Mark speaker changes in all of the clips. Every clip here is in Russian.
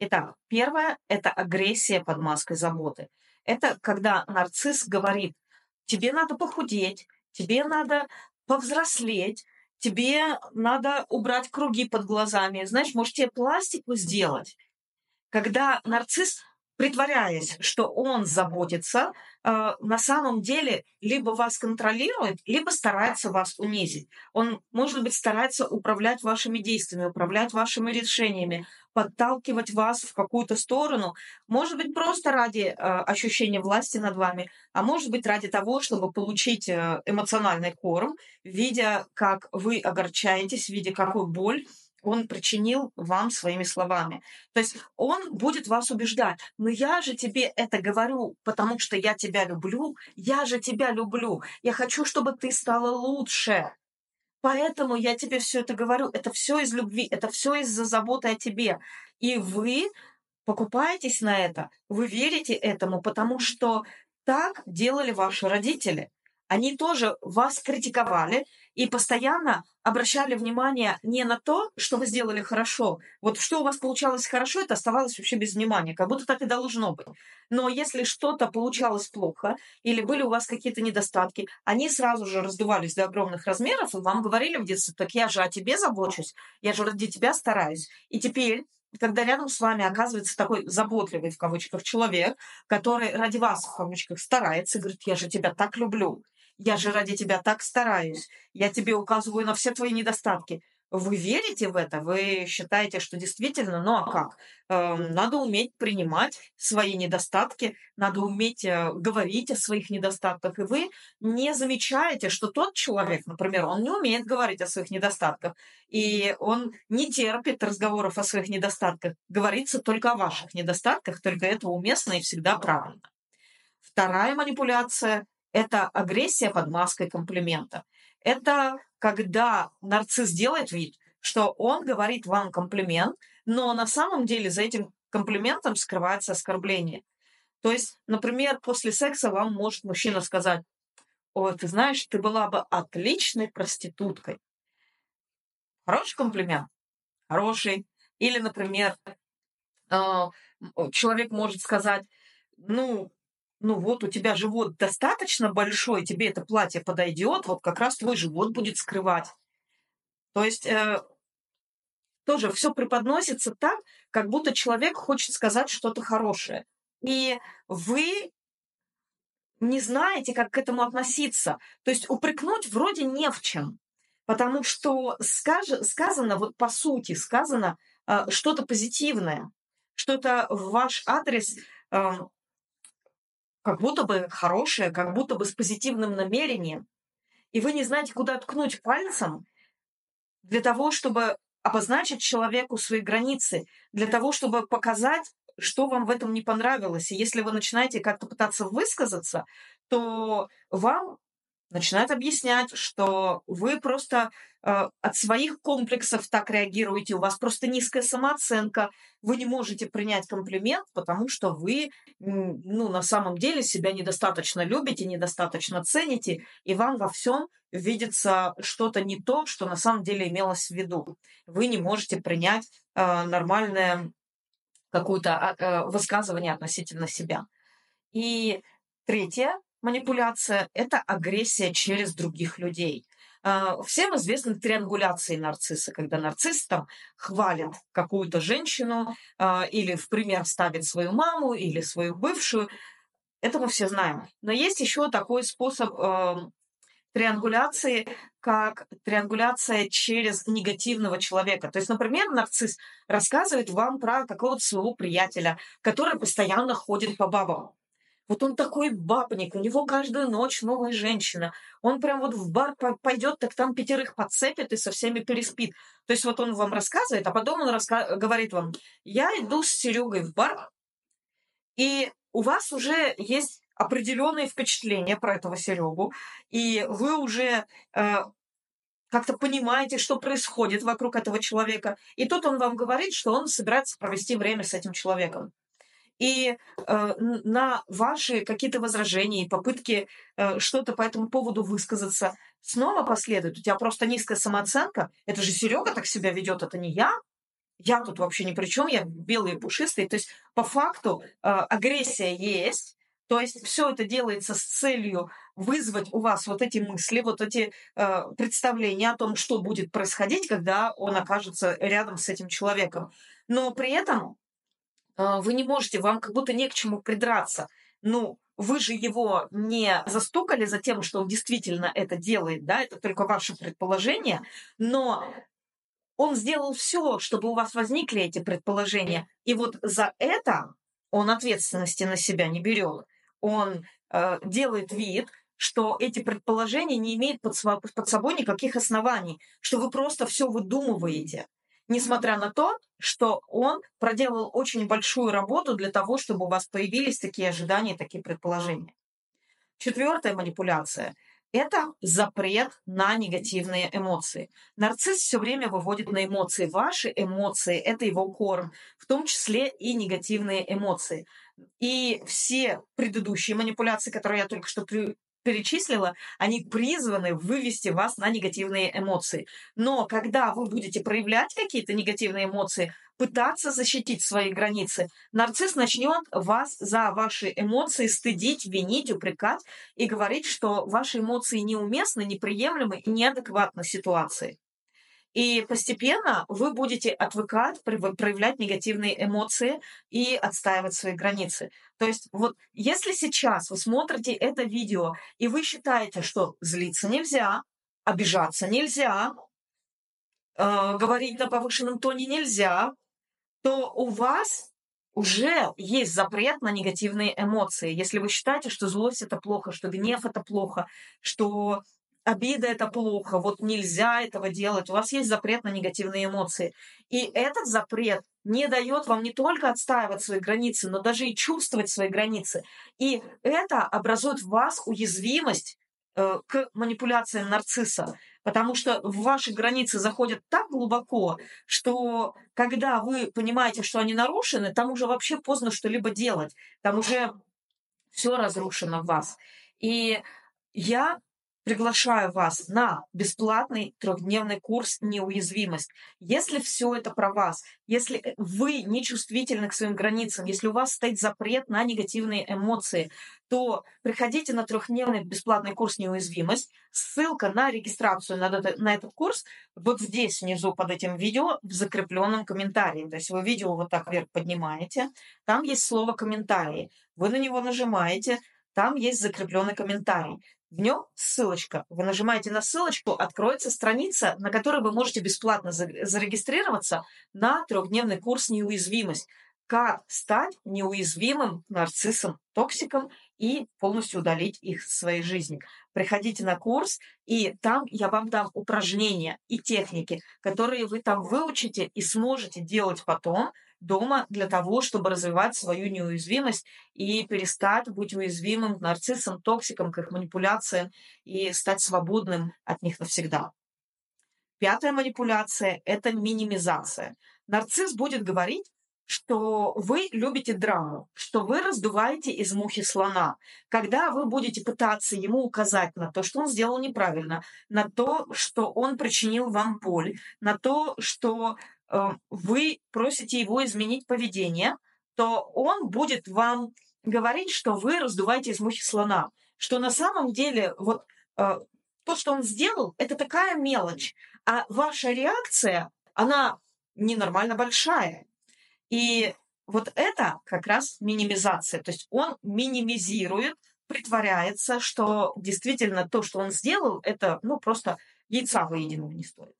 Speaker 1: Итак, первое– это агрессия под маской заботы. Это когда нарцисс говорит, тебе надо похудеть, тебе надо повзрослеть, тебе надо убрать круги под глазами, знаешь, может тебе пластику сделать. Когда нарцисс притворяясь, что он заботится, э, на самом деле либо вас контролирует, либо старается вас унизить. Он, может быть, старается управлять вашими действиями, управлять вашими решениями, подталкивать вас в какую-то сторону, может быть, просто ради э, ощущения власти над вами, а может быть, ради того, чтобы получить э, эмоциональный корм, видя, как вы огорчаетесь, видя, какую боль он причинил вам своими словами. То есть он будет вас убеждать, но я же тебе это говорю, потому что я тебя люблю, я же тебя люблю, я хочу, чтобы ты стала лучше. Поэтому я тебе все это говорю. Это все из любви, это все из-за заботы о тебе. И вы покупаетесь на это, вы верите этому, потому что так делали ваши родители. Они тоже вас критиковали, и постоянно обращали внимание не на то, что вы сделали хорошо. Вот что у вас получалось хорошо, это оставалось вообще без внимания, как будто так и должно быть. Но если что-то получалось плохо, или были у вас какие-то недостатки, они сразу же раздувались до огромных размеров, и вам говорили в детстве, так я же о тебе забочусь, я же ради тебя стараюсь. И теперь когда рядом с вами оказывается такой заботливый, в кавычках, человек, который ради вас, в кавычках, старается, говорит, я же тебя так люблю, я же ради тебя так стараюсь. Я тебе указываю на все твои недостатки. Вы верите в это? Вы считаете, что действительно, ну а как? Э, надо уметь принимать свои недостатки, надо уметь э, говорить о своих недостатках. И вы не замечаете, что тот человек, например, он не умеет говорить о своих недостатках, и он не терпит разговоров о своих недостатках. Говорится только о ваших недостатках, только это уместно и всегда правильно. Вторая манипуляция это агрессия под маской комплимента. Это когда нарцисс делает вид, что он говорит вам комплимент, но на самом деле за этим комплиментом скрывается оскорбление. То есть, например, после секса вам может мужчина сказать, ой, ты знаешь, ты была бы отличной проституткой. Хороший комплимент? Хороший. Или, например, а, человек может сказать, ну, ну вот у тебя живот достаточно большой, тебе это платье подойдет, вот как раз твой живот будет скрывать. То есть э, тоже все преподносится так, как будто человек хочет сказать что-то хорошее. И вы не знаете, как к этому относиться. То есть упрекнуть вроде не в чем, потому что скаж, сказано, вот по сути, сказано э, что-то позитивное, что-то в ваш адрес э, как будто бы хорошее, как будто бы с позитивным намерением, и вы не знаете, куда ткнуть пальцем для того, чтобы обозначить человеку свои границы, для того, чтобы показать, что вам в этом не понравилось. И если вы начинаете как-то пытаться высказаться, то вам начинают объяснять, что вы просто э, от своих комплексов так реагируете, у вас просто низкая самооценка, вы не можете принять комплимент, потому что вы ну, на самом деле себя недостаточно любите, недостаточно цените, и вам во всем видится что-то не то, что на самом деле имелось в виду. Вы не можете принять э, нормальное какое-то э, высказывание относительно себя. И третье, манипуляция – это агрессия через других людей. А, всем известны триангуляции нарцисса, когда нарцисс там хвалит какую-то женщину а, или в пример ставит свою маму или свою бывшую. Это мы все знаем. Но есть еще такой способ а, триангуляции, как триангуляция через негативного человека. То есть, например, нарцисс рассказывает вам про какого-то своего приятеля, который постоянно ходит по бабам. Вот он такой бабник, у него каждую ночь новая женщина. Он прям вот в бар пойдет, так там пятерых подцепит и со всеми переспит. То есть вот он вам рассказывает, а потом он раска- говорит вам, я иду с Серегой в бар, и у вас уже есть определенные впечатления про этого Серегу, и вы уже э, как-то понимаете, что происходит вокруг этого человека. И тут он вам говорит, что он собирается провести время с этим человеком и э, на ваши какие-то возражения и попытки э, что-то по этому поводу высказаться снова последуют. У тебя просто низкая самооценка. Это же Серега так себя ведет, это не я. я тут вообще ни при чем, я белый и пушистый. То есть по факту э, агрессия есть, то есть все это делается с целью вызвать у вас вот эти мысли, вот эти э, представления о том, что будет происходить, когда он окажется рядом с этим человеком. Но при этом вы не можете, вам как будто не к чему придраться. Ну, вы же его не застукали за тем, что он действительно это делает, да, это только ваше предположение, но он сделал все, чтобы у вас возникли эти предположения. И вот за это он ответственности на себя не берет. Он э, делает вид, что эти предположения не имеют под, под собой никаких оснований, что вы просто все выдумываете несмотря на то, что он проделал очень большую работу для того, чтобы у вас появились такие ожидания, такие предположения. Четвертая манипуляция – это запрет на негативные эмоции. Нарцисс все время выводит на эмоции. Ваши эмоции – это его корм, в том числе и негативные эмоции. И все предыдущие манипуляции, которые я только что перечислила, они призваны вывести вас на негативные эмоции. Но когда вы будете проявлять какие-то негативные эмоции, пытаться защитить свои границы, нарцисс начнет вас за ваши эмоции стыдить, винить, упрекать и говорить, что ваши эмоции неуместны, неприемлемы и неадекватны ситуации. И постепенно вы будете отвыкать, проявлять негативные эмоции и отстаивать свои границы. То есть вот если сейчас вы смотрите это видео, и вы считаете, что злиться нельзя, обижаться нельзя, э, говорить на повышенном тоне нельзя, то у вас уже есть запрет на негативные эмоции. Если вы считаете, что злость это плохо, что гнев это плохо, что обида это плохо, вот нельзя этого делать, у вас есть запрет на негативные эмоции. И этот запрет не дает вам не только отстаивать свои границы, но даже и чувствовать свои границы. И это образует в вас уязвимость э, к манипуляциям нарцисса, потому что в ваши границы заходят так глубоко, что когда вы понимаете, что они нарушены, там уже вообще поздно что-либо делать, там уже все разрушено в вас. И я приглашаю вас на бесплатный трехдневный курс «Неуязвимость». Если все это про вас, если э, вы не чувствительны к своим границам, если у вас стоит запрет на негативные эмоции, то приходите на трехдневный бесплатный курс «Неуязвимость». Ссылка на регистрацию на этот, на этот курс вот здесь внизу под этим видео в закрепленном комментарии. То есть вы видео вот так вверх поднимаете, там есть слово «комментарии». Вы на него нажимаете, там есть закрепленный комментарий. В нем ссылочка. Вы нажимаете на ссылочку, откроется страница, на которой вы можете бесплатно зарегистрироваться на трехдневный курс «Неуязвимость». Как стать неуязвимым нарциссом, токсиком и полностью удалить их из своей жизни. Приходите на курс, и там я вам дам упражнения и техники, которые вы там выучите и сможете делать потом – дома для того, чтобы развивать свою неуязвимость и перестать быть уязвимым к нарциссам, токсикам, к их манипуляциям и стать свободным от них навсегда. Пятая манипуляция – это минимизация. Нарцисс будет говорить, что вы любите драму, что вы раздуваете из мухи слона. Когда вы будете пытаться ему указать на то, что он сделал неправильно, на то, что он причинил вам боль, на то, что вы просите его изменить поведение, то он будет вам говорить, что вы раздуваете из мухи слона, что на самом деле вот э, то, что он сделал, это такая мелочь, а ваша реакция, она ненормально большая. И вот это как раз минимизация. То есть он минимизирует, притворяется, что действительно то, что он сделал, это ну, просто яйца выеденного не стоит.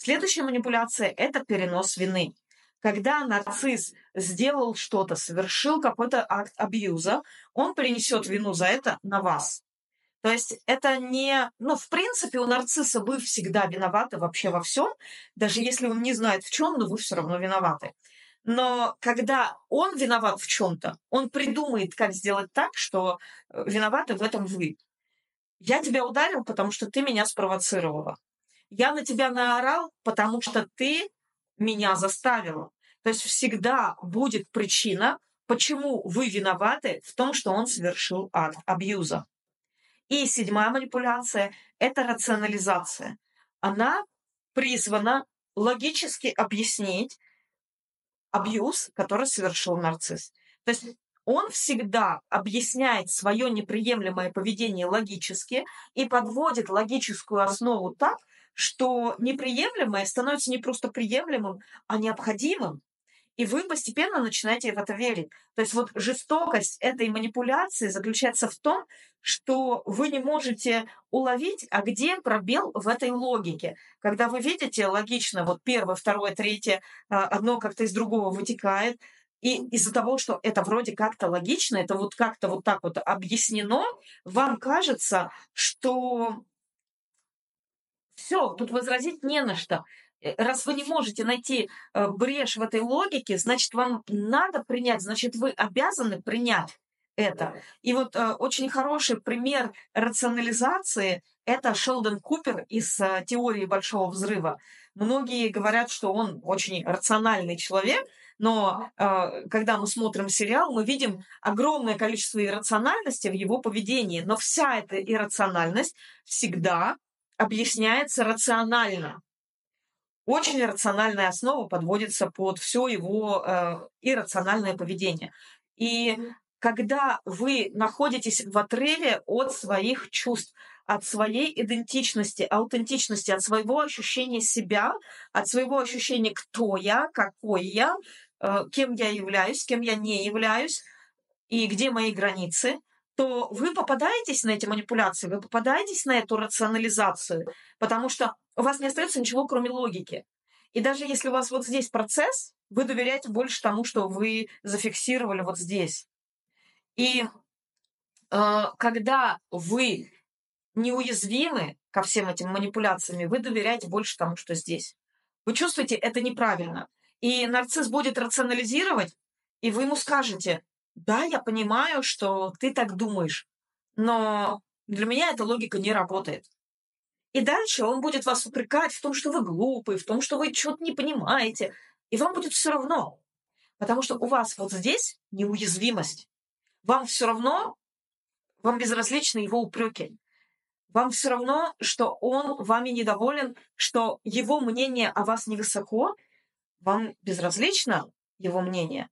Speaker 1: Следующая манипуляция – это перенос вины. Когда нарцисс сделал что-то, совершил какой-то акт абьюза, он перенесет вину за это на вас. То есть это не... Ну, в принципе, у нарцисса вы всегда виноваты вообще во всем. Даже если он не знает в чем, но вы все равно виноваты. Но когда он виноват в чем-то, он придумает, как сделать так, что э, виноваты в этом вы. Я тебя ударил, потому что ты меня спровоцировала. Я на тебя наорал, потому что ты меня заставила. То есть всегда будет причина, почему вы виноваты в том, что он совершил акт абьюза. И седьмая манипуляция – это рационализация. Она призвана логически объяснить абьюз, который совершил нарцисс. То есть он всегда объясняет свое неприемлемое поведение логически и подводит логическую основу так, что неприемлемое становится не просто приемлемым, а необходимым. И вы постепенно начинаете в это верить. То есть вот жестокость этой манипуляции заключается в том, что вы не можете уловить, а где пробел в этой логике. Когда вы видите логично, вот первое, второе, третье, а, одно как-то из другого вытекает, и из-за того, что это вроде как-то логично, это вот как-то вот так вот объяснено, вам кажется, что все, тут возразить не на что. Э, раз вы не можете найти э, брешь в этой логике, значит, вам надо принять, значит, вы обязаны принять это. И вот э, очень хороший пример рационализации – это Шелдон Купер из э, теории Большого Взрыва. Многие говорят, что он очень рациональный человек, но э, когда мы смотрим сериал, мы видим огромное количество иррациональности в его поведении. Но вся эта иррациональность всегда объясняется рационально очень рациональная основа подводится под все его э, иррациональное поведение. И когда вы находитесь в отрыве от своих чувств, от своей идентичности, аутентичности, от своего ощущения себя, от своего ощущения, кто я, какой я, э, кем я являюсь, кем я не являюсь, и где мои границы, то вы попадаетесь на эти манипуляции, вы попадаетесь на эту рационализацию, потому что у вас не остается ничего, кроме логики. И даже если у вас вот здесь процесс, вы доверяете больше тому, что вы зафиксировали вот здесь. И э, когда вы неуязвимы ко всем этим манипуляциям, вы доверяете больше тому, что здесь. Вы чувствуете, это неправильно. И нарцисс будет рационализировать, и вы ему скажете, да, я понимаю, что ты так думаешь, но для меня эта логика не работает. И дальше он будет вас упрекать в том, что вы глупые, в том, что вы что-то не понимаете. И вам будет все равно. Потому что у вас вот здесь неуязвимость. Вам все равно, вам безразличны его упреки. Вам все равно, что он вами недоволен, что его мнение о вас невысоко, вам безразлично его мнение,